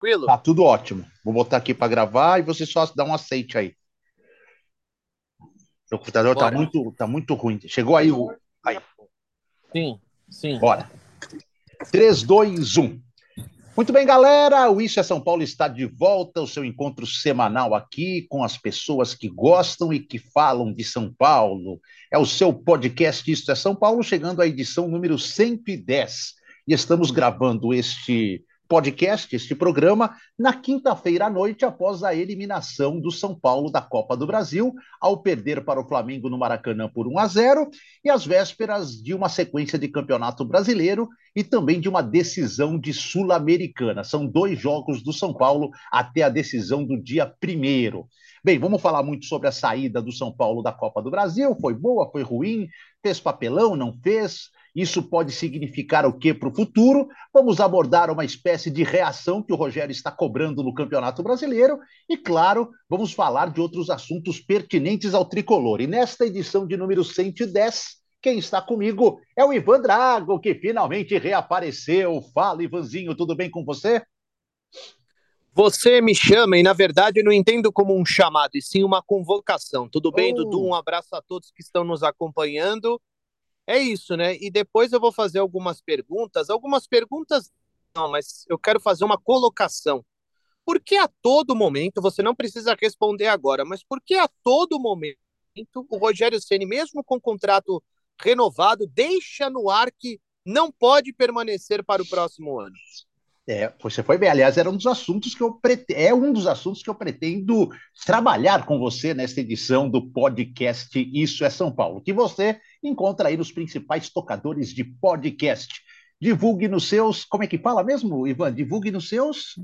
Tranquilo? Tá tudo ótimo. Vou botar aqui para gravar e você só dá um aceite aí. O computador tá Bora. muito, tá muito ruim. Chegou aí o. Aí, Sim, sim. bora. 3, 2, 1. Muito bem, galera. O Isso é São Paulo está de volta, o seu encontro semanal aqui com as pessoas que gostam e que falam de São Paulo. É o seu podcast Isso é São Paulo, chegando à edição número 110. E estamos gravando este podcast, este programa, na quinta-feira à noite, após a eliminação do São Paulo da Copa do Brasil, ao perder para o Flamengo no Maracanã por 1 a 0, e às vésperas de uma sequência de campeonato brasileiro e também de uma decisão de Sul-Americana. São dois jogos do São Paulo até a decisão do dia primeiro. Bem, vamos falar muito sobre a saída do São Paulo da Copa do Brasil. Foi boa, foi ruim, fez papelão, não fez? Isso pode significar o que para o futuro? Vamos abordar uma espécie de reação que o Rogério está cobrando no Campeonato Brasileiro e, claro, vamos falar de outros assuntos pertinentes ao tricolor. E nesta edição de número 110, quem está comigo é o Ivan Drago, que finalmente reapareceu. Fala, Ivanzinho, tudo bem com você? Você me chama e, na verdade, eu não entendo como um chamado, e sim uma convocação. Tudo bem, Oh. Dudu? Um abraço a todos que estão nos acompanhando. É isso, né? E depois eu vou fazer algumas perguntas. Algumas perguntas não, mas eu quero fazer uma colocação. Por que a todo momento, você não precisa responder agora, mas por que a todo momento o Rogério Ceni, mesmo com contrato renovado, deixa no ar que não pode permanecer para o próximo ano? É, você foi bem. Aliás, era um dos assuntos que eu prete... é um dos assuntos que eu pretendo trabalhar com você nesta edição do podcast Isso é São Paulo, que você encontra aí nos principais tocadores de podcast. Divulgue nos seus, como é que fala mesmo, Ivan? Divulgue nos seus.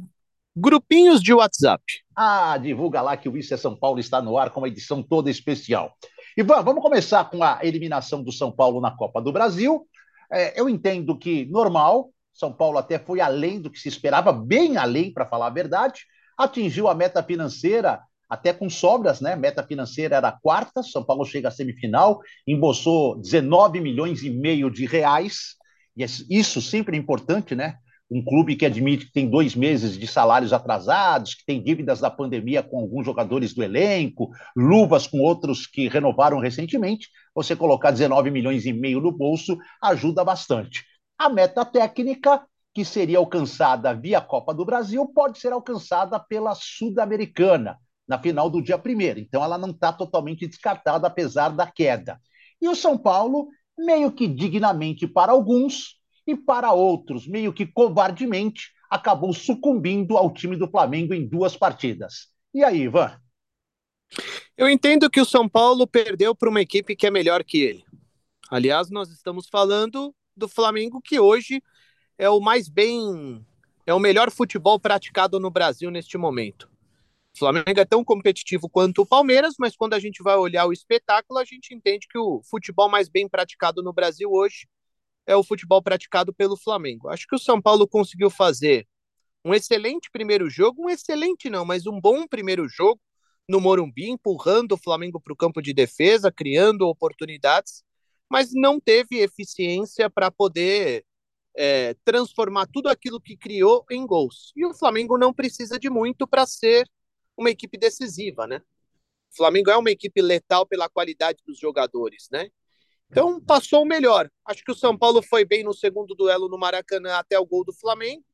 Grupinhos de WhatsApp. Ah, divulga lá que o Isso é São Paulo está no ar com uma edição toda especial. Ivan, vamos começar com a eliminação do São Paulo na Copa do Brasil. É, eu entendo que normal, São Paulo até foi além do que se esperava, bem além, para falar a verdade. Atingiu a meta financeira até com sobras, né? Meta financeira era a quarta, São Paulo chega à semifinal, embolsou 19 milhões e meio de reais. E isso sempre é importante, né? Um clube que admite que tem dois meses de salários atrasados, que tem dívidas da pandemia com alguns jogadores do elenco, luvas com outros que renovaram recentemente, você colocar 19 milhões e meio no bolso ajuda bastante. A meta técnica, que seria alcançada via Copa do Brasil, pode ser alcançada pela Sul-Americana, na final do dia primeiro. Então ela não está totalmente descartada, apesar da queda. E o São Paulo, meio que dignamente para alguns, e para outros, meio que covardemente, acabou sucumbindo ao time do Flamengo em duas partidas. E aí, Ivan? Eu entendo que o São Paulo perdeu para uma equipe que é melhor que ele. Aliás, nós estamos falando do Flamengo que hoje é o mais bem, é o melhor futebol praticado no Brasil neste momento. O Flamengo é tão competitivo quanto o Palmeiras, mas quando a gente vai olhar o espetáculo, a gente entende que o futebol mais bem praticado no Brasil hoje é o futebol praticado pelo Flamengo. Acho que o São Paulo conseguiu fazer um excelente primeiro jogo, um excelente não, mas um bom primeiro jogo no Morumbi, empurrando o Flamengo para o campo de defesa, criando oportunidades, mas não teve eficiência para poder é, transformar tudo aquilo que criou em gols. E o Flamengo não precisa de muito para ser uma equipe decisiva, né? O Flamengo é uma equipe letal pela qualidade dos jogadores, né? Então passou o melhor. Acho que o São Paulo foi bem no segundo duelo no Maracanã até o gol do Flamengo,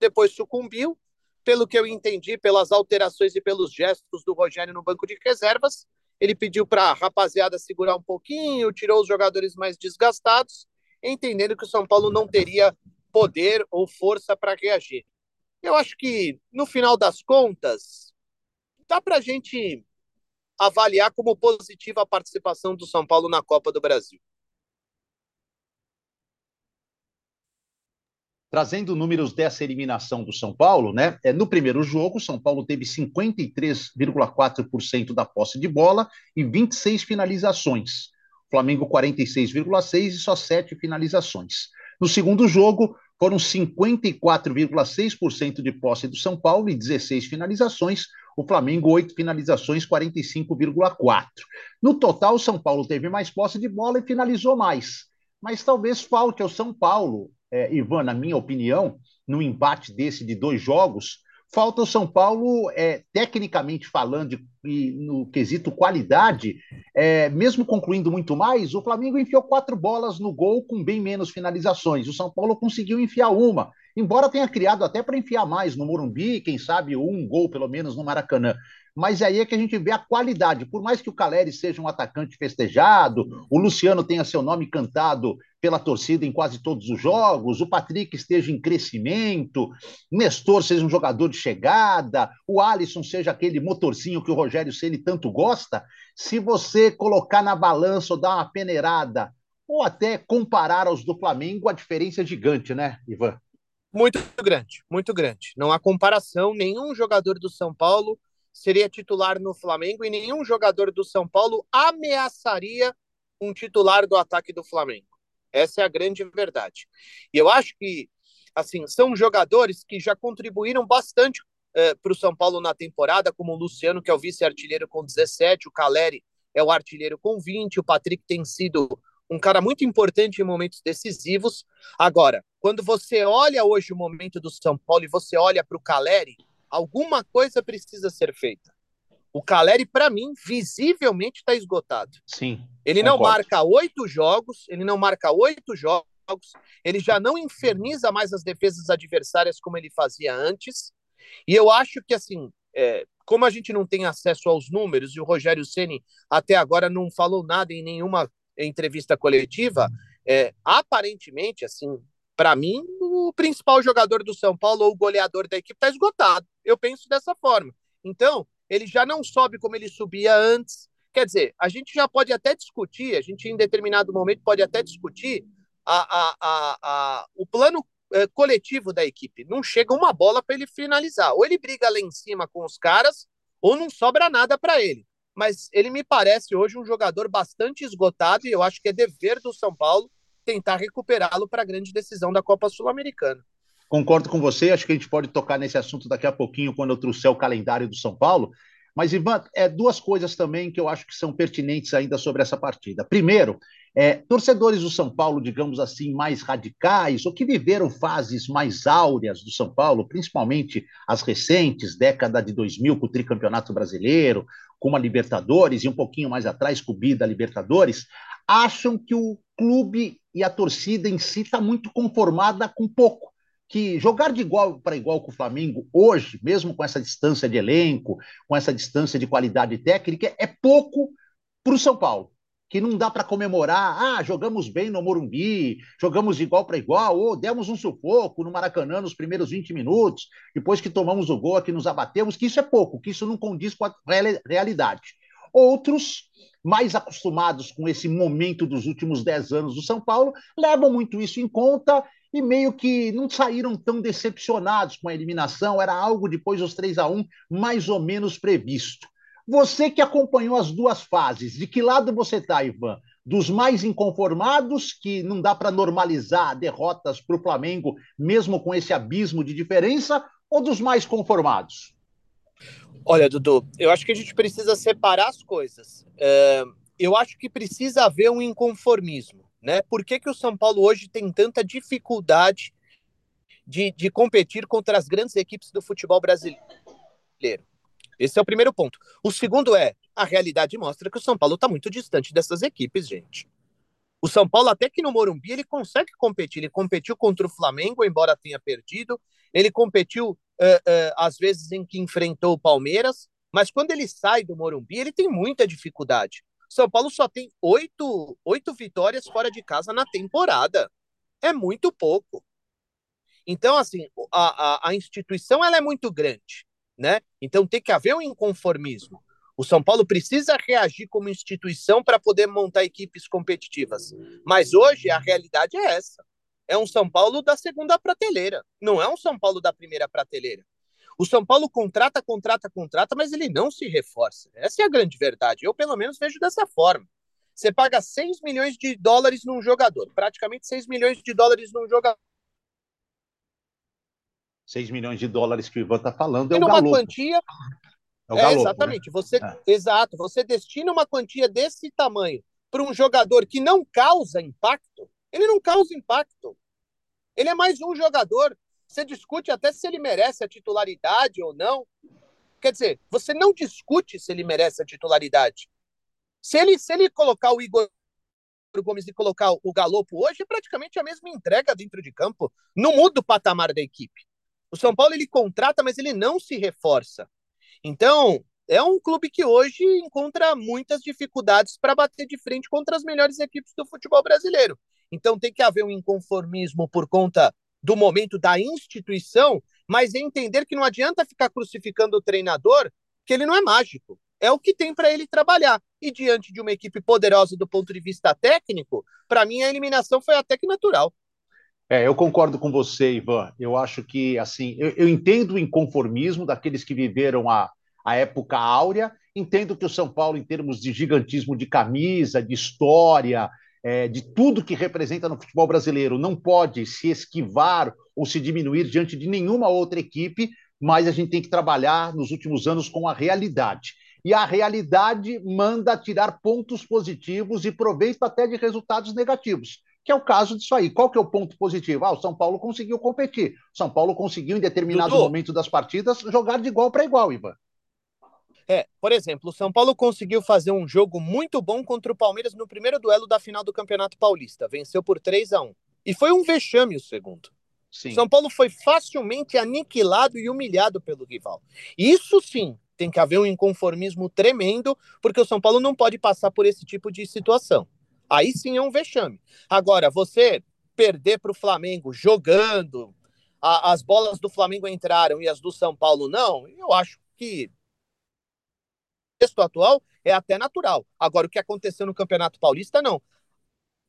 depois sucumbiu. Pelo que eu entendi, pelas alterações e pelos gestos do Rogério no banco de reservas, ele pediu para a rapaziada segurar um pouquinho, tirou os jogadores mais desgastados, entendendo que o São Paulo não teria poder ou força para reagir. Eu acho que, no final das contas, dá para a gente avaliar como positiva a participação do São Paulo na Copa do Brasil. Trazendo números dessa eliminação do São Paulo, né? É, no primeiro jogo, o São Paulo teve 53,4% da posse de bola e 26 finalizações. Flamengo 46,6 e só 7 finalizações. No segundo jogo, foram 54,6% de posse do São Paulo e 16 finalizações. O Flamengo, 8 finalizações, 45,4%. No total, o São Paulo teve mais posse de bola e finalizou mais. Mas talvez falte ao São Paulo, é, Ivan, na minha opinião, no embate desse de dois jogos, Falta o São Paulo, é, tecnicamente falando, e no quesito qualidade, é, mesmo concluindo muito mais, o Flamengo enfiou quatro bolas no gol com bem menos finalizações. O São Paulo conseguiu enfiar uma, embora tenha criado até para enfiar mais no Morumbi, quem sabe um gol pelo menos no Maracanã mas aí é que a gente vê a qualidade. Por mais que o Caleri seja um atacante festejado, o Luciano tenha seu nome cantado pela torcida em quase todos os jogos, o Patrick esteja em crescimento, Nestor seja um jogador de chegada, o Alisson seja aquele motorzinho que o Rogério Ceni tanto gosta, se você colocar na balança ou dar uma peneirada, ou até comparar aos do Flamengo, a diferença é gigante, né, Ivan? Muito grande, muito grande. Não há comparação, nenhum jogador do São Paulo seria titular no Flamengo e nenhum jogador do São Paulo ameaçaria um titular do ataque do Flamengo. Essa é a grande verdade. E eu acho que, assim, são jogadores que já contribuíram bastante eh, para o São Paulo na temporada, como o Luciano, que é o vice-artilheiro com 17, o Caleri é o artilheiro com 20, o Patrick tem sido um cara muito importante em momentos decisivos. Agora, quando você olha hoje o momento do São Paulo e você olha para o Caleri, alguma coisa precisa ser feita. O Caleri, para mim, visivelmente está esgotado. Sim. Ele concordo. não marca oito jogos, ele não marca oito jogos, ele já não inferniza mais as defesas adversárias como ele fazia antes. E eu acho que, assim, é, como a gente não tem acesso aos números, e o Rogério Ceni até agora não falou nada em nenhuma entrevista coletiva, é, aparentemente, assim, para mim, o principal jogador do São Paulo ou o goleador da equipe está esgotado. Eu penso dessa forma. Então, ele já não sobe como ele subia antes. Quer dizer, a gente já pode até discutir, a gente em determinado momento pode até discutir a, a, a, a o plano é, coletivo da equipe. Não chega uma bola para ele finalizar. Ou ele briga lá em cima com os caras, ou não sobra nada para ele. Mas ele me parece hoje um jogador bastante esgotado e eu acho que é dever do São Paulo tentar recuperá-lo para a grande decisão da Copa Sul-Americana. Concordo com você, acho que a gente pode tocar nesse assunto daqui a pouquinho, quando eu trouxer o calendário do São Paulo. Mas, Ivan, é duas coisas também que eu acho que são pertinentes ainda sobre essa partida. Primeiro, é, torcedores do São Paulo, digamos assim, mais radicais, ou que viveram fases mais áureas do São Paulo, principalmente as recentes, década de 2000, com o tricampeonato brasileiro, com a Libertadores, e um pouquinho mais atrás, com o Bi da Libertadores, acham que o clube e a torcida em si está muito conformada com pouco. Que jogar de igual para igual com o Flamengo hoje, mesmo com essa distância de elenco, com essa distância de qualidade técnica, é pouco para o São Paulo. Que não dá para comemorar, ah, jogamos bem no Morumbi, jogamos de igual para igual, ou demos um sufoco no Maracanã nos primeiros 20 minutos, depois que tomamos o gol, que nos abatemos, que isso é pouco, que isso não condiz com a realidade. Outros mais acostumados com esse momento dos últimos dez anos do São Paulo, levam muito isso em conta e meio que não saíram tão decepcionados com a eliminação, era algo depois dos 3 a 1 mais ou menos previsto. Você que acompanhou as duas fases, de que lado você está, Ivan? Dos mais inconformados, que não dá para normalizar derrotas para o Flamengo, mesmo com esse abismo de diferença, ou dos mais conformados? Olha, Dudu, eu acho que a gente precisa separar as coisas. É, eu acho que precisa haver um inconformismo. Né? Por que, que o São Paulo hoje tem tanta dificuldade de, de competir contra as grandes equipes do futebol brasileiro? Esse é o primeiro ponto. O segundo é, a realidade mostra que o São Paulo está muito distante dessas equipes, gente. O São Paulo, até que no Morumbi, ele consegue competir. Ele competiu contra o Flamengo, embora tenha perdido. Ele competiu uh, uh, às vezes em que enfrentou o Palmeiras, mas quando ele sai do Morumbi, ele tem muita dificuldade. São Paulo só tem oito, oito vitórias fora de casa na temporada. É muito pouco. Então, assim, a, a, a instituição ela é muito grande, né? Então tem que haver um inconformismo. O São Paulo precisa reagir como instituição para poder montar equipes competitivas. Mas hoje a realidade é essa é um São Paulo da segunda prateleira, não é um São Paulo da primeira prateleira. O São Paulo contrata, contrata, contrata, mas ele não se reforça. Essa é a grande verdade. Eu, pelo menos, vejo dessa forma. Você paga 6 milhões de dólares num jogador, praticamente 6 milhões de dólares num jogador. 6 milhões de dólares que o Ivan está falando é o uma quantia. É, o galopo, é exatamente. Né? Você, é. Exato. Você destina uma quantia desse tamanho para um jogador que não causa impacto, ele não causa impacto. Ele é mais um jogador. Você discute até se ele merece a titularidade ou não. Quer dizer, você não discute se ele merece a titularidade. Se ele, se ele colocar o Igor Gomes e colocar o Galopo hoje, é praticamente a mesma entrega dentro de campo. Não muda o patamar da equipe. O São Paulo ele contrata, mas ele não se reforça. Então, é um clube que hoje encontra muitas dificuldades para bater de frente contra as melhores equipes do futebol brasileiro. Então, tem que haver um inconformismo por conta do momento da instituição, mas entender que não adianta ficar crucificando o treinador, que ele não é mágico. É o que tem para ele trabalhar. E diante de uma equipe poderosa do ponto de vista técnico, para mim a eliminação foi até que natural. É, eu concordo com você, Ivan. Eu acho que, assim, eu, eu entendo o inconformismo daqueles que viveram a, a época áurea. Entendo que o São Paulo, em termos de gigantismo de camisa, de história, é, de tudo que representa no futebol brasileiro, não pode se esquivar ou se diminuir diante de nenhuma outra equipe, mas a gente tem que trabalhar nos últimos anos com a realidade. E a realidade manda tirar pontos positivos e proveito até de resultados negativos, que é o caso disso aí. Qual que é o ponto positivo? Ah, o São Paulo conseguiu competir. O São Paulo conseguiu, em determinado Dudu. momento das partidas, jogar de igual para igual, Ivan. É, por exemplo, o São Paulo conseguiu fazer um jogo muito bom contra o Palmeiras no primeiro duelo da final do Campeonato Paulista. Venceu por 3 a 1 E foi um vexame o segundo. Sim. São Paulo foi facilmente aniquilado e humilhado pelo rival. Isso sim, tem que haver um inconformismo tremendo, porque o São Paulo não pode passar por esse tipo de situação. Aí sim é um vexame. Agora, você perder para o Flamengo jogando, a, as bolas do Flamengo entraram e as do São Paulo não, eu acho que contexto atual é até natural. Agora, o que aconteceu no Campeonato Paulista, não.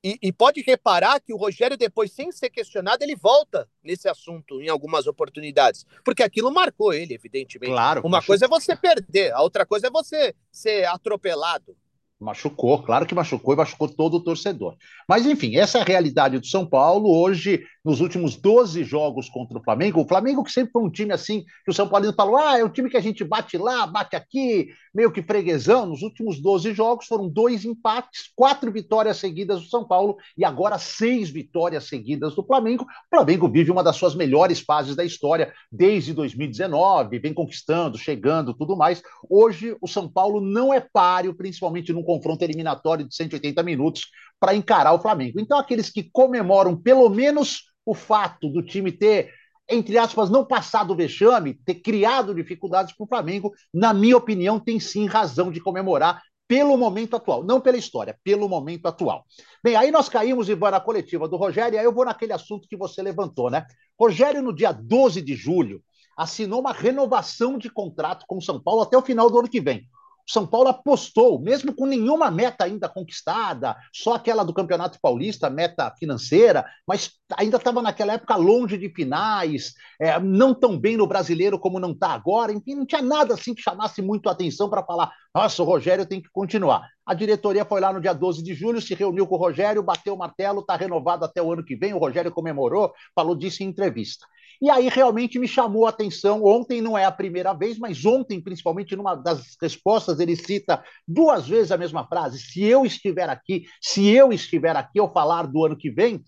E, e, pode reparar que o Rogério, depois, sem ser questionado, ele volta nesse assunto em algumas oportunidades. Porque aquilo marcou ele, evidentemente. Claro. Uma coisa é você perder, a outra coisa é você ser atropelado. Machucou, claro que machucou e machucou todo o torcedor. Mas, enfim, essa é a realidade do São Paulo. Hoje, nos últimos 12 jogos contra o Flamengo, o Flamengo que sempre foi um time assim, que o São Paulino falou: ah, é um time que a gente bate lá, bate aqui, meio que freguesão. Nos últimos 12 jogos foram dois empates, quatro vitórias seguidas do São Paulo e agora seis vitórias seguidas do Flamengo. O Flamengo vive uma das suas melhores fases da história desde 2019, vem conquistando, chegando, tudo mais. Hoje, o São Paulo não é páreo, principalmente num confronto eliminatório de 180 minutos para encarar o Flamengo. Então, aqueles que comemoram pelo menos o fato do time ter, entre aspas, não passado o vexame, ter criado dificuldades para o Flamengo, na minha opinião, tem sim razão de comemorar pelo momento atual, não pela história, pelo momento atual. Bem, aí nós caímos, Ivan, na coletiva do Rogério, e aí eu vou naquele assunto que você levantou, né? Rogério, no dia 12 de julho, assinou uma renovação de contrato com o São Paulo até o final do ano que vem. São Paulo apostou, mesmo com nenhuma meta ainda conquistada, só aquela do Campeonato Paulista, meta financeira, mas ainda estava naquela época longe de finais, é, não tão bem no brasileiro como não está agora, enfim, não tinha nada assim que chamasse muito a atenção para falar, nossa, o Rogério tem que continuar. A diretoria foi lá no dia 12 de julho, se reuniu com o Rogério, bateu o martelo, está renovado até o ano que vem, o Rogério comemorou, falou disso em entrevista. E aí realmente me chamou a atenção. Ontem não é a primeira vez, mas ontem, principalmente, numa das respostas, ele cita duas vezes a mesma frase: se eu estiver aqui, se eu estiver aqui ao falar do ano que vem.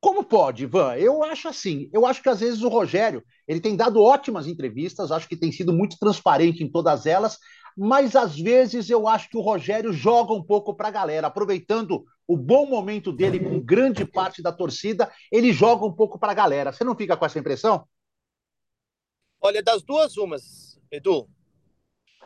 Como pode, Ivan? Eu acho assim. Eu acho que às vezes o Rogério ele tem dado ótimas entrevistas, acho que tem sido muito transparente em todas elas, mas às vezes eu acho que o Rogério joga um pouco para a galera, aproveitando o bom momento dele com grande parte da torcida, ele joga um pouco para a galera. Você não fica com essa impressão? Olha, das duas umas, Edu.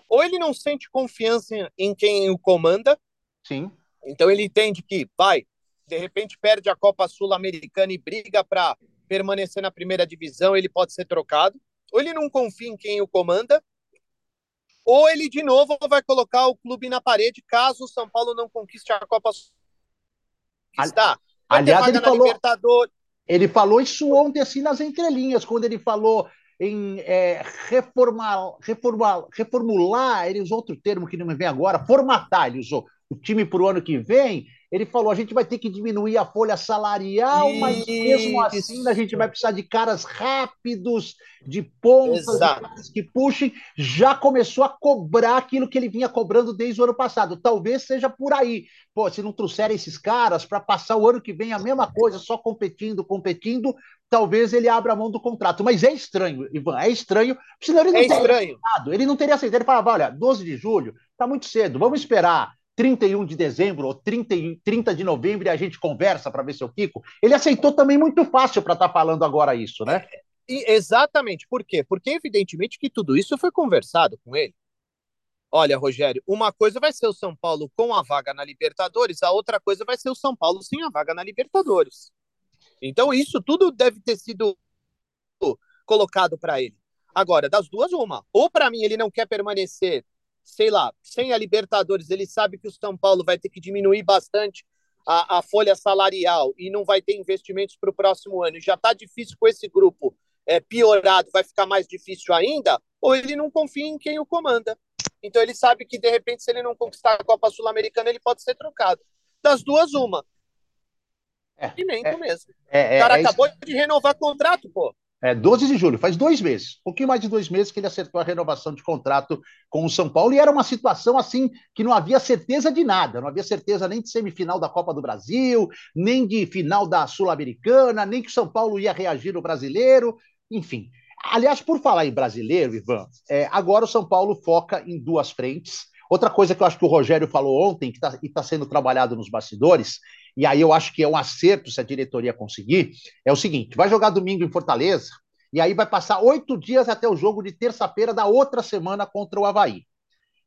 Ou ele não sente confiança em quem o comanda. Sim. Então ele entende que, vai, de repente perde a Copa Sul-Americana e briga para permanecer na primeira divisão, ele pode ser trocado. Ou ele não confia em quem o comanda, ou ele de novo vai colocar o clube na parede caso o São Paulo não conquiste a Copa Está. Aliás, ele falou, ele falou isso ontem assim nas entrelinhas, quando ele falou em é, reformar, reformar, reformular, ele usou outro termo que não me vem agora, formatar, ele usou o time para o ano que vem, ele falou: a gente vai ter que diminuir a folha salarial, Isso. mas mesmo assim a gente vai precisar de caras rápidos, de pontas, de que puxem. Já começou a cobrar aquilo que ele vinha cobrando desde o ano passado. Talvez seja por aí. Pô, se não trouxerem esses caras para passar o ano que vem a mesma coisa, só competindo, competindo, talvez ele abra a mão do contrato. Mas é estranho, Ivan, é estranho. Senão ele não é teria estranho. aceitado. Ele não teria aceitado. Ele falava: olha, 12 de julho, tá muito cedo, vamos esperar 31 de dezembro ou 30, 30 de novembro e a gente conversa para ver se eu fico. Ele aceitou também muito fácil para estar tá falando agora isso, né? E, exatamente. Por quê? Porque, evidentemente, que tudo isso foi conversado com ele. Olha, Rogério, uma coisa vai ser o São Paulo com a vaga na Libertadores, a outra coisa vai ser o São Paulo sem a vaga na Libertadores. Então, isso tudo deve ter sido colocado para ele. Agora, das duas, uma. Ou para mim ele não quer permanecer sei lá, sem a Libertadores, ele sabe que o São Paulo vai ter que diminuir bastante a, a folha salarial e não vai ter investimentos para o próximo ano, e já está difícil com esse grupo é, piorado, vai ficar mais difícil ainda, ou ele não confia em quem o comanda. Então ele sabe que, de repente, se ele não conquistar a Copa Sul-Americana, ele pode ser trocado. Das duas, uma. É, é mesmo. É, o cara é, acabou de renovar contrato, pô. É, 12 de julho, faz dois meses, um pouquinho mais de dois meses que ele acertou a renovação de contrato com o São Paulo, e era uma situação assim que não havia certeza de nada, não havia certeza nem de semifinal da Copa do Brasil, nem de final da Sul-Americana, nem que o São Paulo ia reagir no brasileiro, enfim. Aliás, por falar em brasileiro, Ivan, é, agora o São Paulo foca em duas frentes. Outra coisa que eu acho que o Rogério falou ontem, que está tá sendo trabalhado nos bastidores, e aí eu acho que é um acerto se a diretoria conseguir, é o seguinte: vai jogar domingo em Fortaleza, e aí vai passar oito dias até o jogo de terça-feira da outra semana contra o Havaí.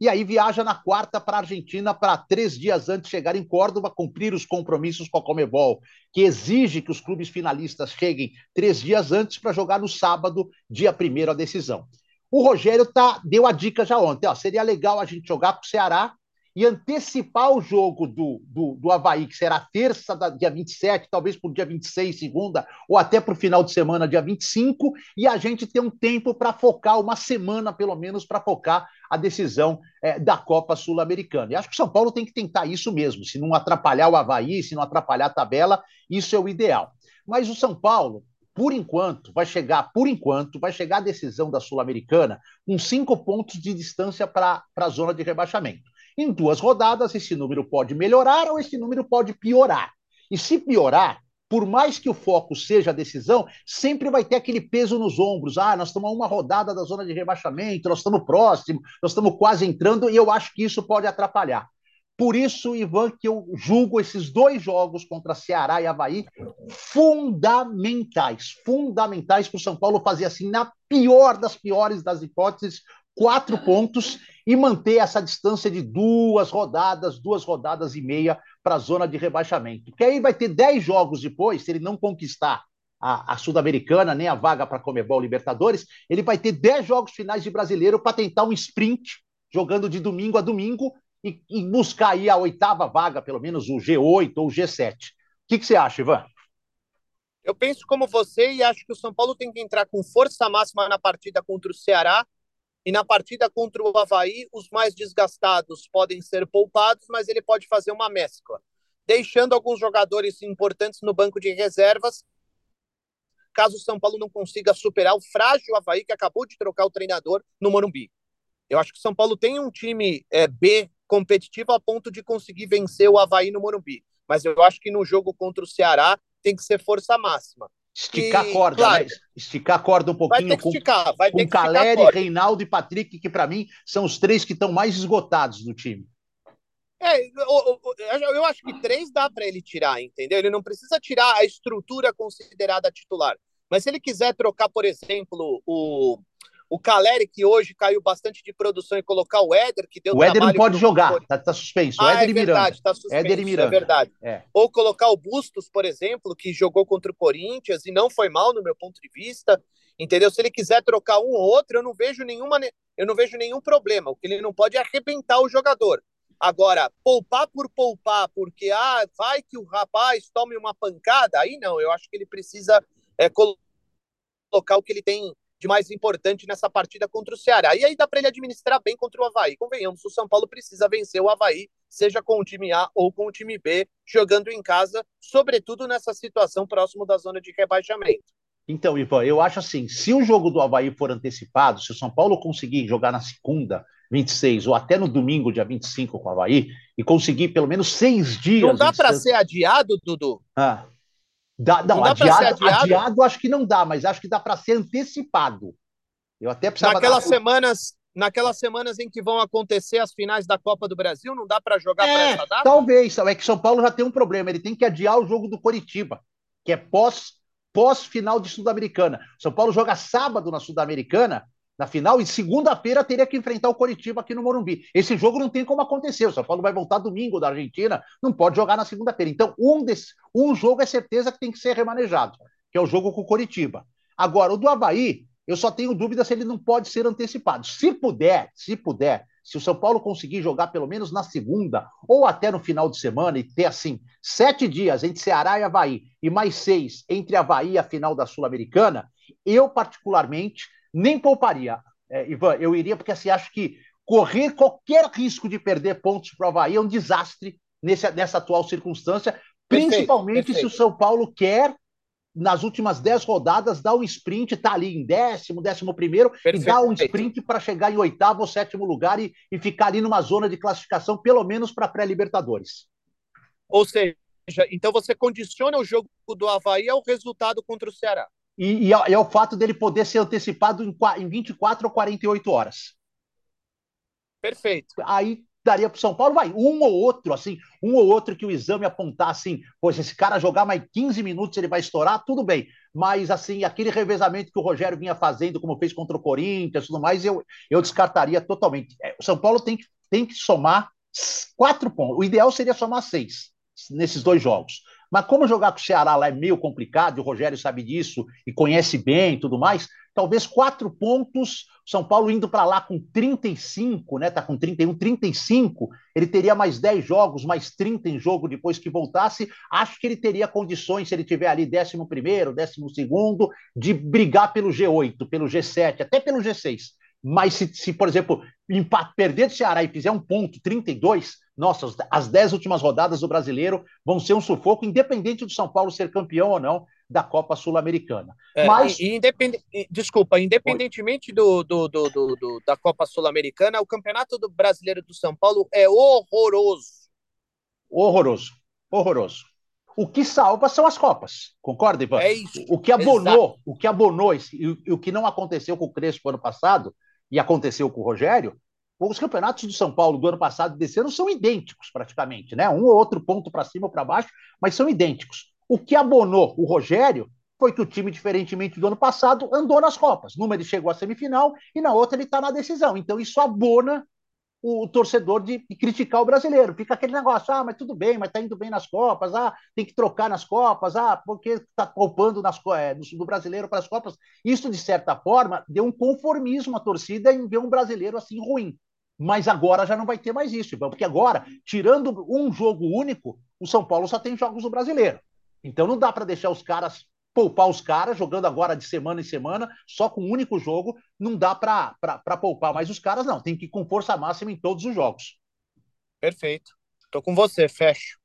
E aí viaja na quarta para a Argentina para três dias antes chegar em Córdoba, cumprir os compromissos com a Comebol, que exige que os clubes finalistas cheguem três dias antes para jogar no sábado, dia primeiro, a decisão. O Rogério tá, deu a dica já ontem, ó, seria legal a gente jogar para o Ceará e antecipar o jogo do, do, do Havaí, que será terça, da, dia 27, talvez para o dia 26, segunda, ou até para o final de semana, dia 25, e a gente ter um tempo para focar, uma semana pelo menos, para focar a decisão é, da Copa Sul-Americana. E acho que o São Paulo tem que tentar isso mesmo, se não atrapalhar o Havaí, se não atrapalhar a tabela, isso é o ideal. Mas o São Paulo, por enquanto, vai chegar, por enquanto, vai chegar a decisão da Sul-Americana com cinco pontos de distância para a zona de rebaixamento. Em duas rodadas, esse número pode melhorar ou esse número pode piorar. E se piorar, por mais que o foco seja a decisão, sempre vai ter aquele peso nos ombros. Ah, nós estamos a uma rodada da zona de rebaixamento, nós estamos próximo, nós estamos quase entrando, e eu acho que isso pode atrapalhar. Por isso, Ivan, que eu julgo esses dois jogos contra Ceará e Havaí fundamentais, fundamentais para o São Paulo fazer assim, na pior das piores das hipóteses, quatro pontos e manter essa distância de duas rodadas, duas rodadas e meia para a zona de rebaixamento. Que aí vai ter dez jogos depois, se ele não conquistar a, a Sul-Americana, nem a vaga para Comebol Libertadores, ele vai ter dez jogos finais de brasileiro para tentar um sprint, jogando de domingo a domingo, e, e, buscar aí a oitava vaga, pelo menos o G8 ou o G7. O que, que você acha, Ivan? Eu penso como você e acho que o São Paulo tem que entrar com força máxima na partida contra o Ceará e na partida contra o Havaí, os mais desgastados podem ser poupados, mas ele pode fazer uma mescla, deixando alguns jogadores importantes no banco de reservas, caso o São Paulo não consiga superar o frágil Havaí, que acabou de trocar o treinador no Morumbi. Eu acho que o São Paulo tem um time é, B competitivo a ponto de conseguir vencer o Havaí no Morumbi. Mas eu acho que no jogo contra o Ceará tem que ser força máxima. Esticar a corda, claro, né? Esticar a corda um pouquinho com, esticar, vai com Caleri, Reinaldo e Patrick, que para mim são os três que estão mais esgotados do time. É, eu, eu, eu acho que três dá para ele tirar, entendeu? Ele não precisa tirar a estrutura considerada titular. Mas se ele quiser trocar, por exemplo, o, o Caleri, que hoje caiu bastante de produção, e colocar o Éder, que deu O Éder não pode jogar, tá, tá, suspenso. Ah, Éder é verdade, tá suspenso, Éder e Miranda. é verdade. É. Ou colocar o Bustos, por exemplo, que jogou contra o Corinthians e não foi mal no meu ponto de vista. Entendeu? Se ele quiser trocar um ou outro, eu não vejo nenhuma, eu não vejo nenhum problema. O que ele não pode é arrebentar o jogador. Agora, poupar por poupar, porque ah, vai que o rapaz tome uma pancada, aí não, eu acho que ele precisa é, colocar o que ele tem de mais importante nessa partida contra o Ceará. E aí dá para ele administrar bem contra o Havaí. Convenhamos, o São Paulo precisa vencer o Havaí, seja com o time A ou com o time B, jogando em casa, sobretudo nessa situação próximo da zona de rebaixamento. Então, Ivan, eu acho assim: se o jogo do Havaí for antecipado, se o São Paulo conseguir jogar na segunda, 26, ou até no domingo, dia 25, com o Havaí, e conseguir pelo menos seis dias. Não dá para ser adiado, Dudu? Ah. Dá, não, não dá adiado, adiado? adiado acho que não dá, mas acho que dá para ser antecipado. Eu até precisava. Naquelas dar... semanas, naquelas semanas em que vão acontecer as finais da Copa do Brasil, não dá para jogar é, para essa data? Talvez, é que São Paulo já tem um problema, ele tem que adiar o jogo do Coritiba, que é pós pós final de Sul-Americana. São Paulo joga sábado na Sul-Americana na final, e segunda-feira teria que enfrentar o Coritiba aqui no Morumbi. Esse jogo não tem como acontecer. O São Paulo vai voltar domingo da Argentina, não pode jogar na segunda-feira. Então, um, desse, um jogo é certeza que tem que ser remanejado, que é o jogo com o Coritiba. Agora, o do Havaí, eu só tenho dúvida se ele não pode ser antecipado. Se puder, se puder, se o São Paulo conseguir jogar pelo menos na segunda ou até no final de semana e ter assim sete dias entre Ceará e Havaí e mais seis entre Havaí e a final da Sul-Americana, eu particularmente nem pouparia. É, Ivan, eu iria porque assim, acho que correr qualquer risco de perder pontos para o Havaí é um desastre nesse, nessa atual circunstância, perfeito, principalmente perfeito. se o São Paulo quer, nas últimas dez rodadas, dar um sprint, tá ali em décimo, décimo primeiro, perfeito, e dar um sprint para chegar em oitavo ou sétimo lugar e, e ficar ali numa zona de classificação, pelo menos para pré-Libertadores. Ou seja, então você condiciona o jogo do Havaí ao resultado contra o Ceará. E, e, é, é, o fato dele poder ser antecipado em, em 24 ou 48 horas. Perfeito. Aí daria para o São Paulo, vai, um ou outro, assim, um ou outro que o exame apontar assim, pois esse cara jogar mais 15 minutos ele vai estourar, tudo bem. Mas, assim, aquele revezamento que o Rogério vinha fazendo, como fez contra o Corinthians tudo mais, eu, eu descartaria totalmente. É, o São Paulo tem que, tem que somar quatro pontos. O ideal seria somar seis nesses dois jogos. Mas como jogar com o Ceará lá é meio complicado, e o Rogério sabe disso e conhece bem e tudo mais, talvez quatro pontos, São Paulo indo para lá com 35, né? Tá com 31, 35, ele teria mais 10 jogos, mais 30 em jogo depois que voltasse. Acho que ele teria condições, se ele tiver ali 11 primeiro, 12 segundo, de brigar pelo G8, pelo G7, até pelo G6. Mas se, se por exemplo, empate, perder do Ceará e fizer um ponto 32, nossa, as dez últimas rodadas do brasileiro vão ser um sufoco, independente do São Paulo ser campeão ou não da Copa Sul-Americana. É, Mas. Independ... Desculpa, independentemente do, do, do, do, da Copa Sul-Americana, o campeonato do brasileiro do São Paulo é horroroso. Horroroso. Horroroso. O que salva são as Copas. Concorda, Ivan? É isso. O que abonou, Exato. o que abonou esse, e o que não aconteceu com o Crespo ano passado e aconteceu com o Rogério, os campeonatos de São Paulo do ano passado e desse ano são idênticos, praticamente, né? Um ou outro ponto para cima ou para baixo, mas são idênticos. O que abonou o Rogério foi que o time, diferentemente do ano passado, andou nas Copas. Numa ele chegou à semifinal e na outra ele está na decisão. Então isso abona o, torcedor de, criticar o brasileiro. Fica aquele negócio, ah, mas tudo bem, mas está indo bem nas Copas, ah, tem que trocar nas Copas, ah, porque está poupando nas, é, do, do brasileiro para as Copas. Isso, de certa forma, deu um conformismo à torcida em ver um brasileiro assim ruim. Mas agora já não vai ter mais isso, porque agora, tirando um jogo único, o São Paulo só tem jogos do brasileiro. Então não dá para deixar os caras poupar os caras, jogando agora de semana em semana, só com um único jogo, não dá para poupar mais os caras, não. Tem que ir com força máxima em todos os jogos. Perfeito. Tô com você, fecho.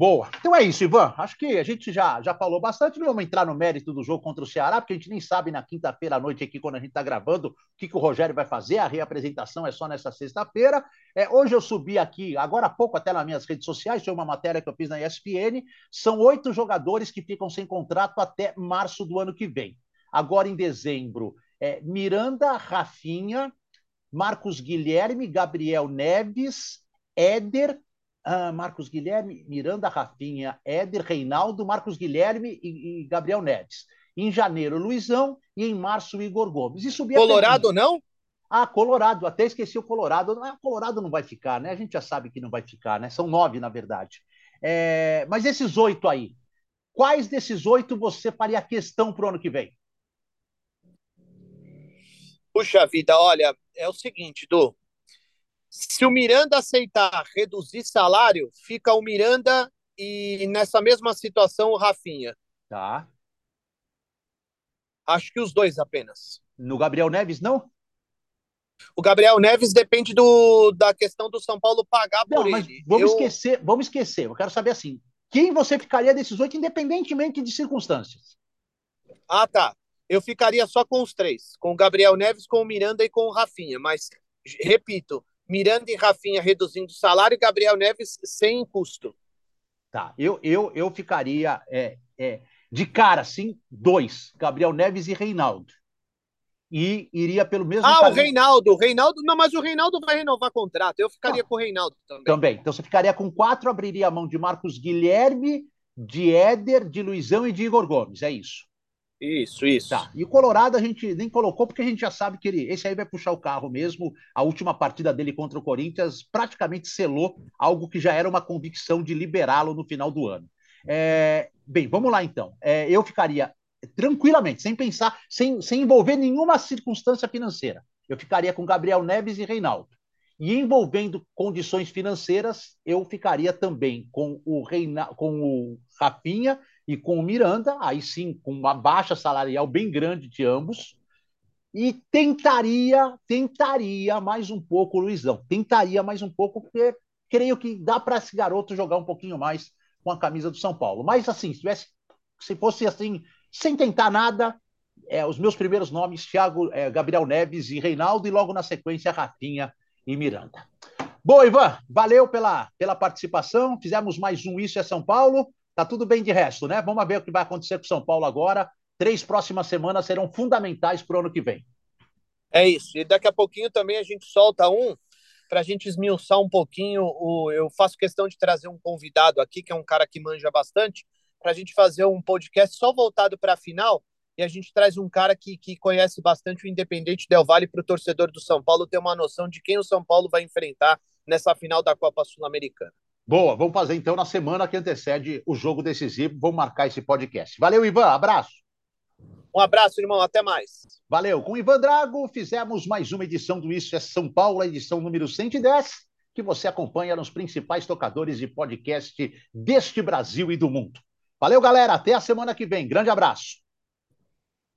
Boa. Então é isso, Ivan. Acho que a gente já, já falou bastante. Não vamos entrar no mérito do jogo contra o Ceará, porque a gente nem sabe na quinta-feira à noite aqui, quando a gente está gravando, o que, que o Rogério vai fazer. A reapresentação é só nessa sexta-feira. É, hoje eu subi aqui, agora há pouco, até nas minhas redes sociais, foi uma matéria que eu fiz na ESPN. São oito jogadores que ficam sem contrato até março do ano que vem. Agora, em dezembro, é, Miranda, Rafinha, Marcos Guilherme, Gabriel Neves, Éder, ah, Marcos Guilherme, Miranda Rafinha, Éder Reinaldo, Marcos Guilherme e, e, Gabriel Neves. Em janeiro, Luizão e em março, Igor Gomes. E subia Colorado não? Ah, Colorado, até esqueci o Colorado. Não, Colorado não vai ficar, né? A gente já sabe que não vai ficar, né? São nove, na verdade. É, mas esses oito aí, quais desses oito você faria questão para o ano que vem? Puxa vida, olha, é o seguinte, Du. Se o Miranda aceitar reduzir salário, fica o Miranda e nessa mesma situação o Rafinha. Tá. Acho que os dois apenas. No Gabriel Neves, não? O Gabriel Neves depende do, da questão do São Paulo pagar não, por ele. Vamos eu... esquecer, vamos esquecer. Eu quero saber assim: quem você ficaria desses oito, independentemente de circunstâncias? Ah, tá. Eu ficaria só com os três: com o Gabriel Neves, com o Miranda e com o Rafinha. Mas, repito, Miranda e Rafinha reduzindo o salário e Gabriel Neves sem custo. Tá. Eu, eu, eu ficaria é, é, de cara, sim, dois: Gabriel Neves e Reinaldo e iria pelo mesmo Ah, caminho. o Reinaldo. O Reinaldo. Não, mas o Reinaldo vai renovar contrato. Eu ficaria ah, com o Reinaldo também. Também. Então você ficaria com quatro, abriria a mão de Marcos Guilherme, de Éder, de Luizão e de Igor Gomes. É isso. Isso, isso. Tá. E o Colorado a gente nem colocou porque a gente já sabe que ele, esse aí vai puxar o carro mesmo. A última partida dele contra o Corinthians praticamente selou algo que já era uma convicção de liberá-lo no final do ano. É, bem, vamos lá então. É, eu ficaria tranquilamente, sem pensar, sem, sem envolver nenhuma circunstância financeira. Eu ficaria com Gabriel Neves e Reinaldo. E envolvendo condições financeiras, eu ficaria também com o, Reina, com o Rafinha e com o Miranda, aí sim, com uma baixa salarial bem grande de ambos. E tentaria, tentaria mais um pouco Luizão. Tentaria mais um pouco, porque creio que dá para esse garoto jogar um pouquinho mais com a camisa do São Paulo. Mas assim, se tivesse se fosse assim sem tentar nada, é, os meus primeiros nomes, Thiago, é, Gabriel Neves e Reinaldo, e logo na sequência, Rafinha e Miranda. Bom, Ivan, valeu pela, pela participação. Fizemos mais um Isso é São Paulo. Tá tudo bem de resto, né? Vamos ver o que vai acontecer com São Paulo agora. Três próximas semanas serão fundamentais para o ano que vem. É isso. E daqui a pouquinho também a gente solta um para a gente esmiuçar um pouquinho. O, eu faço questão de trazer um convidado aqui, que é um cara que manja bastante, para a gente fazer um podcast só voltado para a final e a gente traz um cara que, que conhece bastante o Independente Del Vale para o torcedor do São Paulo ter uma noção de quem o São Paulo vai enfrentar nessa final da Copa Sul-Americana. Boa, vamos fazer então na semana que antecede o jogo decisivo. Vamos marcar esse podcast. Valeu, Ivan. Abraço. Um abraço, irmão. Até mais. Valeu. Com Ivan Drago, fizemos mais uma edição do Isso é São Paulo, edição número 110, que você acompanha nos principais tocadores de podcast deste Brasil e do mundo. Valeu, galera. Até a semana que vem. Grande abraço.